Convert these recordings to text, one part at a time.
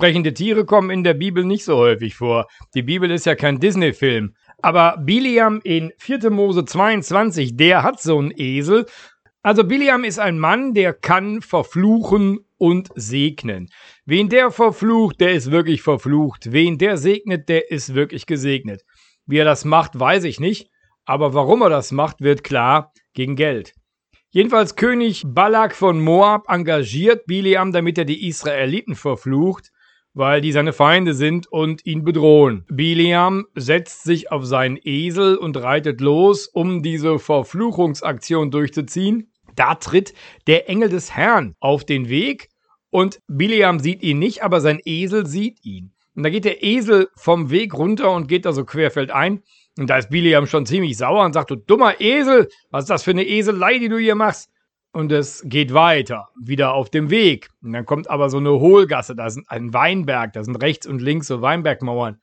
Sprechende Tiere kommen in der Bibel nicht so häufig vor. Die Bibel ist ja kein Disney-Film. Aber Biliam in 4. Mose 22, der hat so einen Esel. Also Biliam ist ein Mann, der kann verfluchen und segnen. Wen der verflucht, der ist wirklich verflucht. Wen der segnet, der ist wirklich gesegnet. Wie er das macht, weiß ich nicht. Aber warum er das macht, wird klar gegen Geld. Jedenfalls König Balak von Moab engagiert Biliam, damit er die Israeliten verflucht, weil die seine Feinde sind und ihn bedrohen. Biliam setzt sich auf seinen Esel und reitet los, um diese Verfluchungsaktion durchzuziehen. Da tritt der Engel des Herrn auf den Weg und Biliam sieht ihn nicht, aber sein Esel sieht ihn. Und da geht der Esel vom Weg runter und geht da so querfeldein. Und da ist Biliam schon ziemlich sauer und sagt, du dummer Esel, was ist das für eine Eselei, die du hier machst? Und es geht weiter, wieder auf dem Weg. Und dann kommt aber so eine Hohlgasse, da ist ein Weinberg, da sind rechts und links so Weinbergmauern.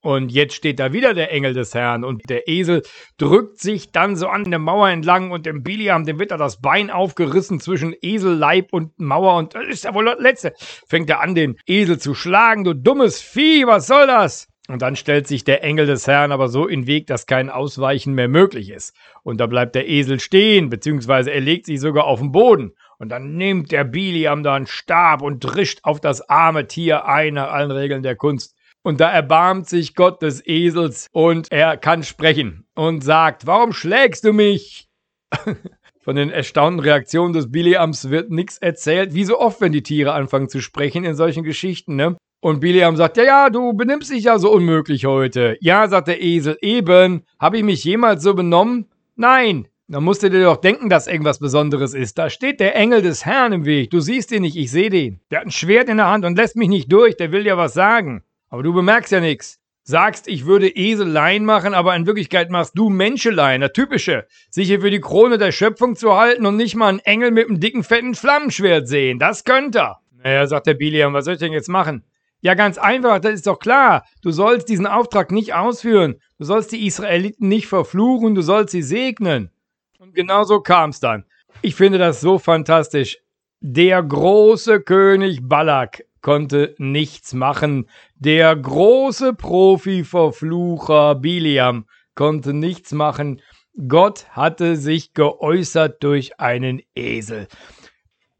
Und jetzt steht da wieder der Engel des Herrn und der Esel drückt sich dann so an der Mauer entlang und dem Biliam, dem wird da das Bein aufgerissen zwischen Eselleib und Mauer und das ist ja wohl das Letzte. Fängt er an, den Esel zu schlagen, du dummes Vieh, was soll das? Und dann stellt sich der Engel des Herrn aber so in Weg, dass kein Ausweichen mehr möglich ist. Und da bleibt der Esel stehen, beziehungsweise er legt sich sogar auf den Boden. Und dann nimmt der Biliam da einen Stab und drischt auf das arme Tier ein, nach allen Regeln der Kunst. Und da erbarmt sich Gott des Esels und er kann sprechen und sagt, warum schlägst du mich? Von den erstaunten Reaktionen des Biliams wird nichts erzählt, wie so oft, wenn die Tiere anfangen zu sprechen in solchen Geschichten, ne? Und Biliam sagt, ja, ja, du benimmst dich ja so unmöglich heute. Ja, sagt der Esel, eben. Habe ich mich jemals so benommen? Nein. Dann musst du dir doch denken, dass irgendwas Besonderes ist. Da steht der Engel des Herrn im Weg. Du siehst ihn nicht, ich sehe den. Der hat ein Schwert in der Hand und lässt mich nicht durch. Der will dir was sagen. Aber du bemerkst ja nichts. Sagst, ich würde Eseleien machen, aber in Wirklichkeit machst du Menscheleien, der typische. Sich hier für die Krone der Schöpfung zu halten und nicht mal einen Engel mit einem dicken, fetten Flammenschwert sehen. Das könnte er. Naja, sagt der Biliam, was soll ich denn jetzt machen? Ja, ganz einfach, das ist doch klar. Du sollst diesen Auftrag nicht ausführen. Du sollst die Israeliten nicht verfluchen, du sollst sie segnen. Und genau so kam es dann. Ich finde das so fantastisch. Der große König Balak konnte nichts machen. Der große Profi-Verflucher Biliam konnte nichts machen. Gott hatte sich geäußert durch einen Esel.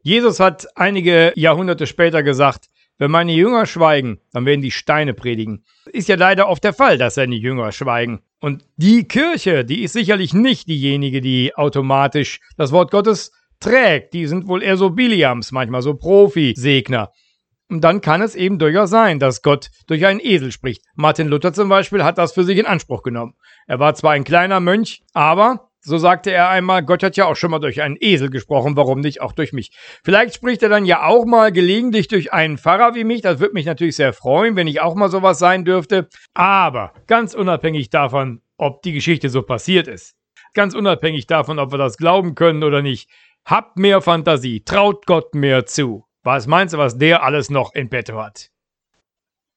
Jesus hat einige Jahrhunderte später gesagt, wenn meine Jünger schweigen, dann werden die Steine predigen. Ist ja leider oft der Fall, dass seine Jünger schweigen. Und die Kirche, die ist sicherlich nicht diejenige, die automatisch das Wort Gottes trägt. Die sind wohl eher so Biliams, manchmal so Profi-Segner. Und dann kann es eben durchaus sein, dass Gott durch einen Esel spricht. Martin Luther zum Beispiel hat das für sich in Anspruch genommen. Er war zwar ein kleiner Mönch, aber so sagte er einmal, Gott hat ja auch schon mal durch einen Esel gesprochen, warum nicht auch durch mich? Vielleicht spricht er dann ja auch mal gelegentlich durch einen Pfarrer wie mich, das würde mich natürlich sehr freuen, wenn ich auch mal sowas sein dürfte. Aber ganz unabhängig davon, ob die Geschichte so passiert ist, ganz unabhängig davon, ob wir das glauben können oder nicht, habt mehr Fantasie, traut Gott mehr zu. Was meinst du, was der alles noch in petto hat?